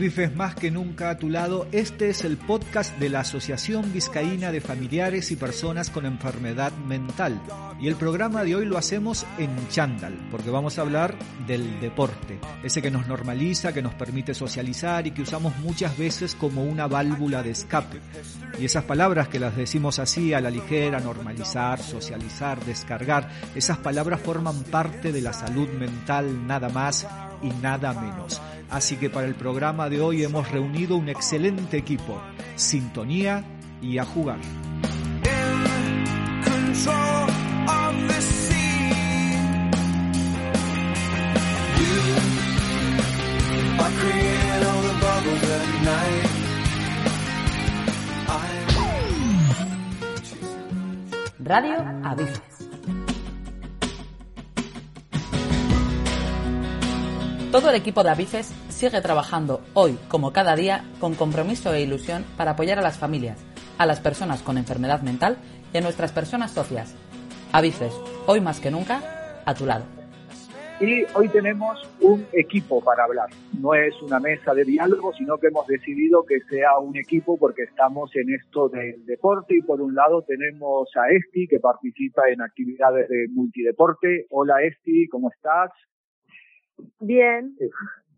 Avifes más que nunca a tu lado, este es el podcast de la Asociación Vizcaína de Familiares y Personas con Enfermedad Mental. Y el programa de hoy lo hacemos en chándal, porque vamos a hablar del deporte, ese que nos normaliza, que nos permite socializar y que usamos muchas veces como una válvula de escape. Y esas palabras que las decimos así a la ligera, normalizar, socializar, descargar, esas palabras forman parte de la salud mental nada más y nada menos. Así que para el programa de hoy hemos reunido un excelente equipo. Sintonía y a jugar. Radio Avisos. Todo el equipo de Avices sigue trabajando hoy, como cada día, con compromiso e ilusión para apoyar a las familias, a las personas con enfermedad mental y a nuestras personas socias. Avices, hoy más que nunca, a tu lado. Y hoy tenemos un equipo para hablar. No es una mesa de diálogo, sino que hemos decidido que sea un equipo porque estamos en esto del deporte y por un lado tenemos a Esti que participa en actividades de multideporte. Hola Esti, ¿cómo estás? Bien.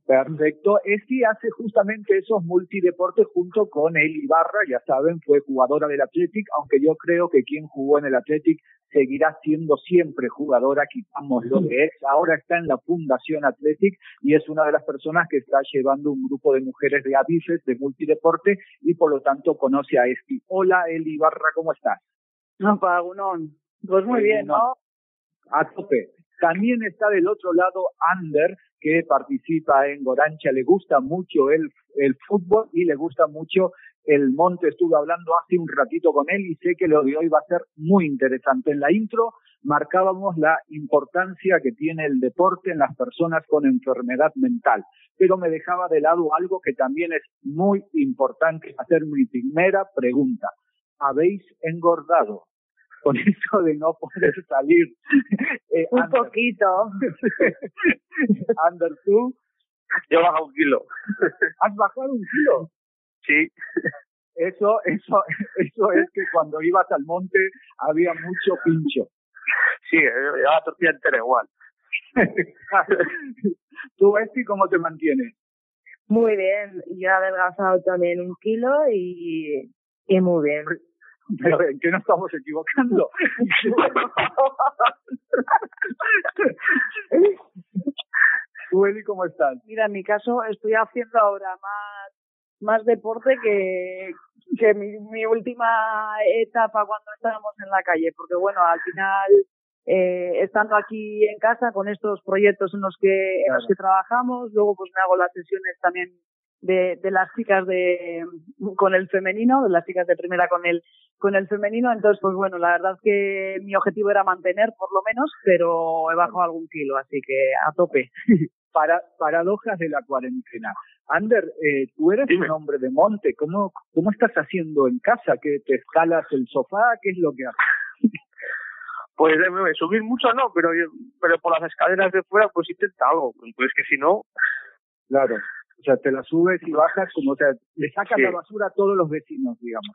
Perfecto. Esti hace justamente esos multideportes junto con Eli Ibarra, ya saben, fue jugadora del Athletic, aunque yo creo que quien jugó en el Athletic seguirá siendo siempre jugadora, quitamos lo que es. Ahora está en la Fundación Athletic y es una de las personas que está llevando un grupo de mujeres de avises de multideporte y por lo tanto conoce a Esti. Hola Eli Ibarra, ¿cómo estás? No, Pagunón. Pues muy bien, ¿no? A tope. También está del otro lado Ander, que participa en Gorancha, le gusta mucho el, el fútbol y le gusta mucho el monte. Estuve hablando hace un ratito con él y sé que lo de hoy va a ser muy interesante. En la intro marcábamos la importancia que tiene el deporte en las personas con enfermedad mental, pero me dejaba de lado algo que también es muy importante, hacer mi primera pregunta. ¿Habéis engordado? Con eso de no poder salir. Eh, un poquito. Ander, ¿tú? Yo he bajado un kilo. ¿Has bajado un kilo? Sí. Eso, eso, eso es que cuando ibas al monte había mucho pincho. Sí, llevaba tortilla entera igual. ¿Tú, Esti, cómo te mantienes? Muy bien. Yo he adelgazado también un kilo y, y muy bien. Pero ¿en qué nos estamos equivocando? ¿Tú, Eli, cómo estás? Mira, en mi caso estoy haciendo ahora más, más deporte que, que mi, mi última etapa cuando estábamos en la calle, porque bueno, al final, eh, estando aquí en casa con estos proyectos en los que, en los que trabajamos, luego pues me hago las sesiones también de, de las chicas de con el femenino, de las chicas de primera con el con el femenino, entonces pues bueno, la verdad es que mi objetivo era mantener por lo menos, pero he bajado algún kilo, así que a tope. Para, paradojas de la cuarentena. Ander, eh, tú eres un hombre de monte, ¿cómo, ¿cómo estás haciendo en casa? ¿Que te escalas el sofá? ¿Qué es lo que haces? Pues eh, subir mucho no, pero pero por las escaleras de fuera pues intenta algo, pues que si no... Claro, o sea, te la subes y bajas como, o sea, le sacas la basura a todos los vecinos, digamos.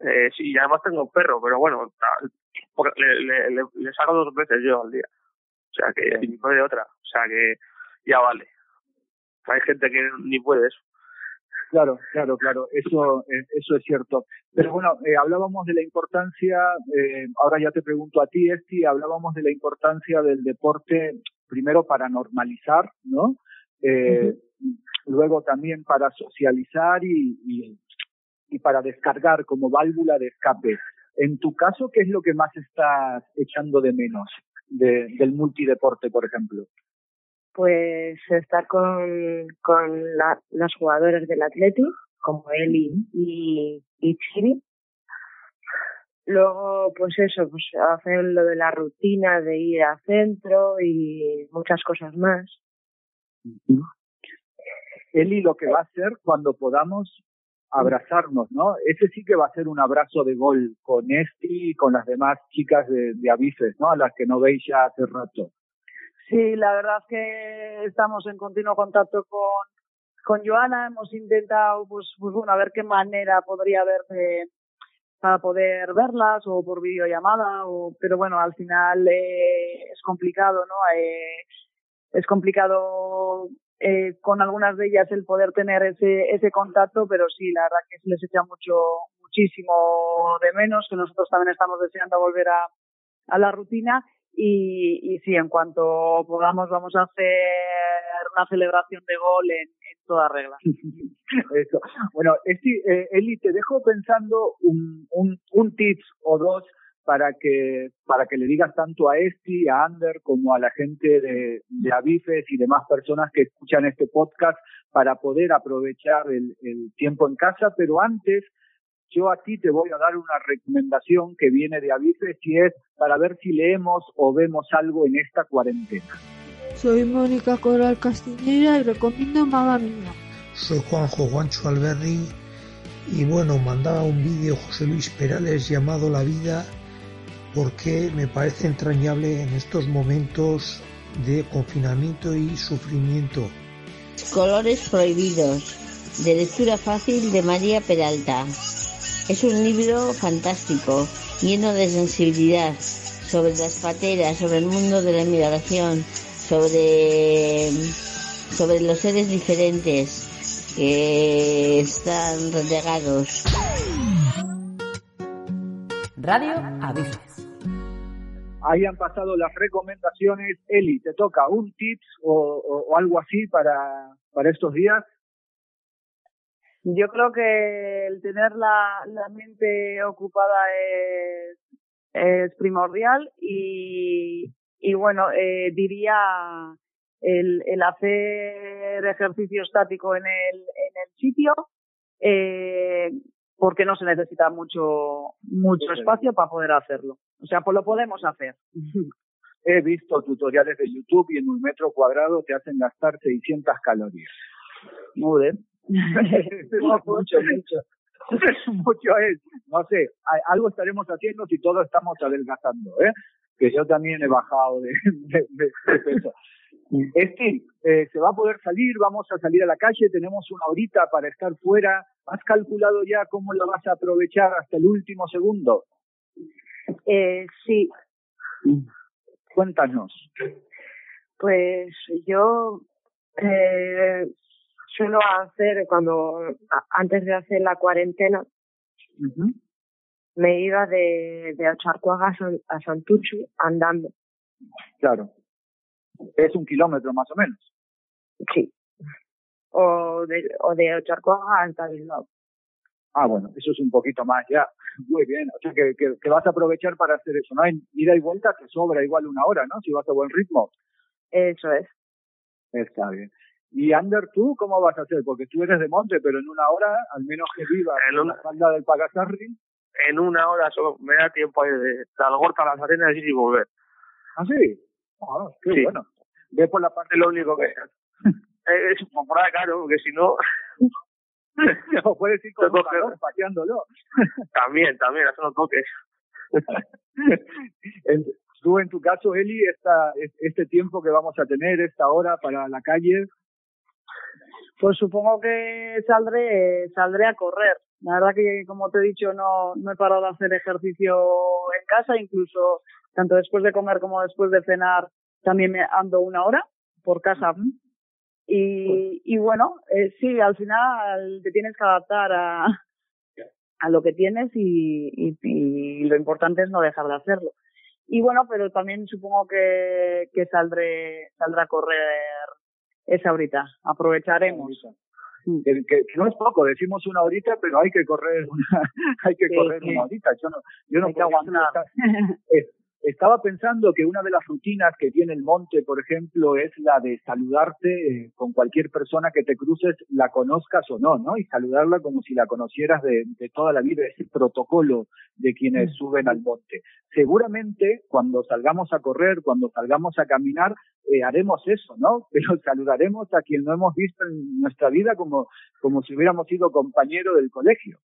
Eh, sí, y además tengo un perro, pero bueno, le, le, le, le saco dos veces yo al día. O sea que no hay de otra. O sea que ya vale. Hay gente que ni puede eso. Claro, claro, claro, eso, eh, eso es cierto. Pero bueno, eh, hablábamos de la importancia, eh, ahora ya te pregunto a ti, Esti, hablábamos de la importancia del deporte, primero para normalizar, ¿no? Eh, Luego también para socializar y, y, y para descargar como válvula de escape. En tu caso, ¿qué es lo que más estás echando de menos? del multideporte, por ejemplo? Pues estar con, con la, las jugadoras del Atleti, como Eli y, y Chiri. Luego, pues eso, pues hacer lo de la rutina de ir al centro y muchas cosas más. Eli lo que va a hacer cuando podamos abrazarnos, ¿no? Ese sí que va a ser un abrazo de gol con Esti y con las demás chicas de, de Avices, ¿no? A las que no veis ya hace rato. Sí, la verdad es que estamos en continuo contacto con, con Joana. Hemos intentado, pues, pues bueno, a ver qué manera podría haber de, para poder verlas o por videollamada, o, pero bueno, al final eh, es complicado, ¿no? Eh, es complicado eh, con algunas de ellas el poder tener ese, ese contacto, pero sí, la verdad que se les echa mucho, muchísimo de menos, que nosotros también estamos deseando volver a, a la rutina y, y sí, en cuanto podamos vamos a hacer una celebración de gol en, en toda regla. Eso. Bueno, eh, Eli, te dejo pensando un, un, un tips o dos para que para que le digas tanto a Esti, a Ander, como a la gente de, de Avifes y demás personas que escuchan este podcast para poder aprovechar el, el tiempo en casa. Pero antes, yo a ti te voy a dar una recomendación que viene de Avifes y es para ver si leemos o vemos algo en esta cuarentena. Soy Mónica Coral Castillera y recomiendo Mamma Mía. Soy Juanjo Juancho Alberri y bueno, mandaba un vídeo José Luis Perales llamado La vida porque me parece entrañable en estos momentos de confinamiento y sufrimiento. Colores prohibidos, de lectura fácil de María Peralta. Es un libro fantástico, lleno de sensibilidad, sobre las pateras, sobre el mundo de la inmigración, sobre, sobre los seres diferentes que están relegados. Radio Avisos ahí han pasado las recomendaciones. Eli, ¿te toca un tips o, algo así para, para estos días? Yo creo que el tener la, la mente ocupada es, es primordial y, y bueno, eh, diría el, el hacer ejercicio estático en el, en el sitio, eh, porque no se necesita mucho, mucho espacio para poder hacerlo. O sea, pues lo podemos hacer. He visto tutoriales de YouTube y en un metro cuadrado te hacen gastar 600 calorías. Muy bien. mucho, mucho. mucho es. No sé, algo estaremos haciendo si todos estamos adelgazando, ¿eh? Que yo también he bajado de, de, de peso. Este, eh, se va a poder salir, vamos a salir a la calle, tenemos una horita para estar fuera. ¿Has calculado ya cómo lo vas a aprovechar hasta el último segundo? Eh, sí. Cuéntanos. Pues yo eh, suelo hacer cuando antes de hacer la cuarentena me iba de, de Ocharcoaga a, Santuchu andando. Claro. Es un kilómetro más o menos. Sí. O de, o de Ocharcoaga hasta Bilbao. Ah, bueno, eso es un poquito más ya. Muy bien, o sea que, que, vas a aprovechar para hacer eso. No hay ida y vuelta, te sobra igual una hora, ¿no? Si vas a buen ritmo. Eso es. Está bien. Y Ander, ¿tú cómo vas a hacer? Porque tú eres de monte, pero en una hora, al menos que vivas en, una... la falda del Pagasarri. En una hora solo me da tiempo de, de Algorta a las arenas y volver. ¿Ah, sí? Ah, qué bueno. Ve por la parte... Lo único que... es por ahí, claro, porque si no... o puedes ir con un calor, pateándolo. también, también, hacer los toques. Tú, en tu caso, Eli, esta, este tiempo que vamos a tener, esta hora para la calle. Pues supongo que saldré, saldré a correr. La verdad que, como te he dicho, no, no he parado de hacer ejercicio en casa, incluso tanto después de comer como después de cenar, también me ando una hora por casa. Y, y bueno, eh, sí, al final te tienes que adaptar a, a lo que tienes y, y, y, lo importante es no dejar de hacerlo. Y bueno, pero también supongo que, que saldré, saldrá a correr esa horita. Aprovecharemos. Que, que, no es poco, decimos una horita, pero hay que correr una, hay que correr una horita. Yo no, yo no que aguantar. Estaba pensando que una de las rutinas que tiene el monte, por ejemplo, es la de saludarte eh, con cualquier persona que te cruces, la conozcas o no, ¿no? Y saludarla como si la conocieras de, toda la vida, ese protocolo de quienes mm. suben al monte. Seguramente cuando salgamos a correr, cuando salgamos a caminar, eh, haremos eso, ¿no? Pero saludaremos a quien no hemos visto en nuestra vida como, como si hubiéramos sido compañero del colegio.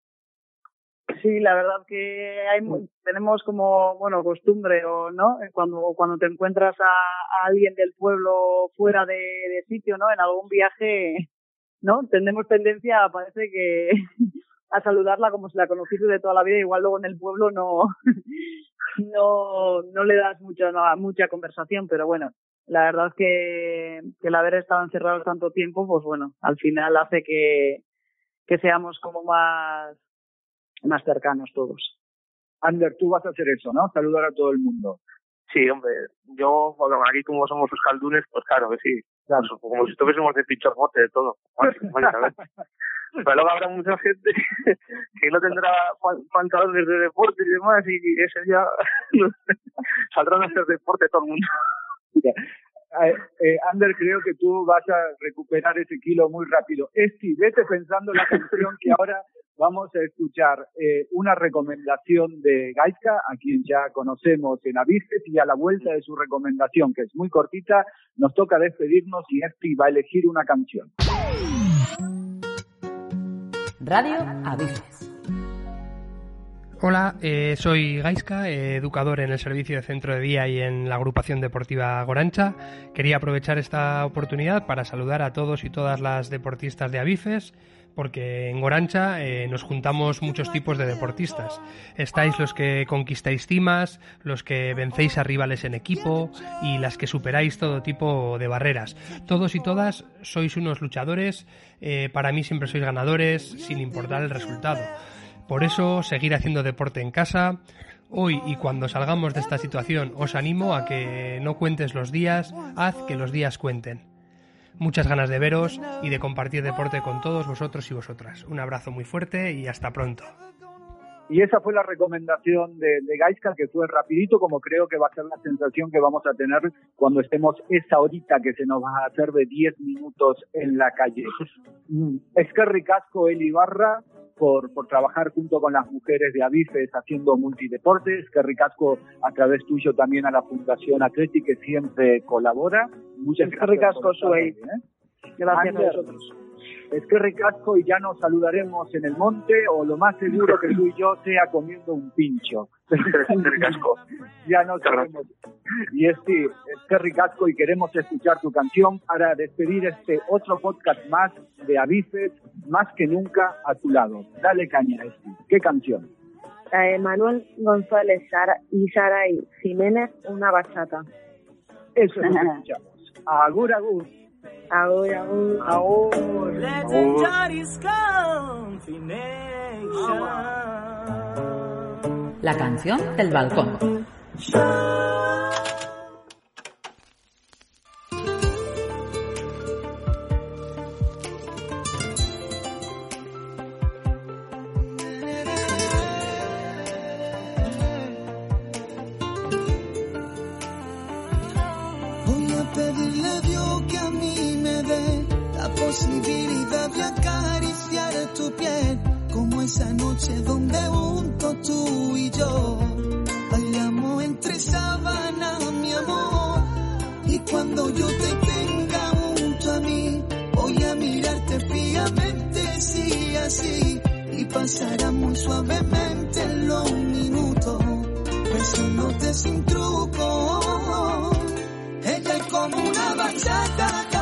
Sí, la verdad que hay, tenemos como, bueno, costumbre o, ¿no? Cuando, cuando te encuentras a, alguien del pueblo fuera de, sitio, ¿no? En algún viaje, ¿no? Tenemos tendencia, parece que, a saludarla como si la conociese de toda la vida, igual luego en el pueblo no, no, no le das mucho, no, mucha conversación, pero bueno, la verdad que, que el haber estado encerrados tanto tiempo, pues bueno, al final hace que, que seamos como más, más cercanos todos. Ander, tú vas a hacer eso, ¿no? Saludar a todo el mundo. Sí, hombre, yo, bueno, aquí como somos los caldunes, pues claro que sí. Claro. Pues como si estuviésemos de pichorbote de todo. Pero luego habrá mucha gente que no tendrá pantalones de deporte y demás, y ese día saldrán a hacer deporte todo el mundo. Eh, eh, Ander, creo que tú vas a recuperar ese kilo muy rápido. Esti, vete pensando la canción que ahora vamos a escuchar eh, una recomendación de Gaiska, a quien ya conocemos en Avices, y a la vuelta de su recomendación, que es muy cortita, nos toca despedirnos y Esti va a elegir una canción. Radio Avices. Hola, eh, soy Gaiska, educador en el servicio de centro de día y en la agrupación deportiva Gorancha. Quería aprovechar esta oportunidad para saludar a todos y todas las deportistas de Avifes porque en Gorancha eh, nos juntamos muchos tipos de deportistas. Estáis los que conquistáis cimas, los que vencéis a rivales en equipo y las que superáis todo tipo de barreras. Todos y todas sois unos luchadores, eh, para mí siempre sois ganadores, sin importar el resultado. Por eso, seguir haciendo deporte en casa. Hoy y cuando salgamos de esta situación, os animo a que no cuentes los días, haz que los días cuenten muchas ganas de veros y de compartir deporte con todos vosotros y vosotras. Un abrazo muy fuerte y hasta pronto. Y esa fue la recomendación de, de Gaiska, que fue rapidito, como creo que va a ser la sensación que vamos a tener cuando estemos esa horita que se nos va a hacer de 10 minutos en la calle. Es que ricasco el Ibarra, por, por trabajar junto con las mujeres de Avifes haciendo multideportes, que ricasco a través tuyo también a la Fundación Atleti que siempre colabora. Muchas gracias. ricasco, Suey. ¿eh? Gracias a vosotros es que ricasco y ya nos saludaremos en el monte o lo más seguro que tú y yo sea comiendo un pincho. ricasco. ya nos sabemos. Y es que, es que ricasco y queremos escuchar tu canción para despedir este otro podcast más de Avices, más que nunca a tu lado. Dale caña, este. ¿Qué canción? Manuel González y Sara y Jiménez, una bachata. Eso es lo que escuchamos. Agur, agur. Ahora, ahora, La canción del balcón. Posibilidad de acariciar tu piel, como esa noche donde junto tú y yo bailamos entre sábanas, mi amor. Y cuando yo te tenga junto a mí, voy a mirarte fijamente, sí, así, y pasará muy suavemente los minutos, besándote sin truco. Ella es como una bachata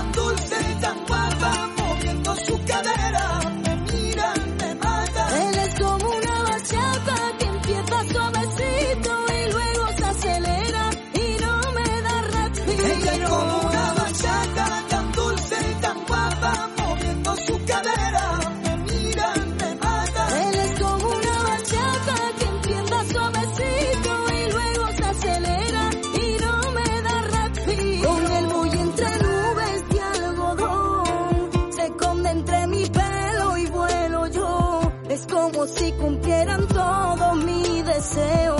Es como si cumplieran todo mi deseo.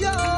Ilusión.